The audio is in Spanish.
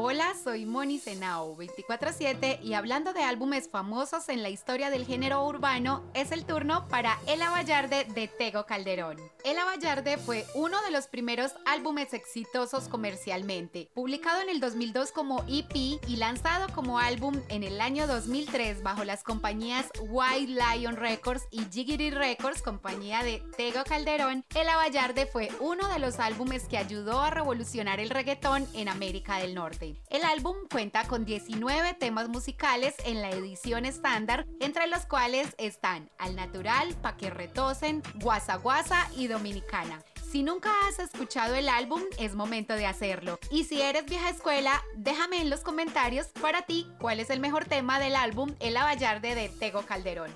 Hola, soy Moni Senao 24-7 y hablando de álbumes famosos en la historia del género urbano, es el turno para El Avallarde de Tego Calderón. El Avallarde fue uno de los primeros álbumes exitosos comercialmente, publicado en el 2002 como EP y lanzado como álbum en el año 2003 bajo las compañías White Lion Records y Jiggity Records, compañía de Tego Calderón. El Avallarde fue uno de los álbumes que ayudó a revolucionar el reggaetón en América del Norte. El álbum cuenta con 19 temas musicales en la edición estándar, entre los cuales están Al Natural, Pa' que retosen, Guasa Guasa y Dominicana. Si nunca has escuchado el álbum, es momento de hacerlo. Y si eres vieja escuela, déjame en los comentarios para ti cuál es el mejor tema del álbum El Avallarde de Tego Calderón.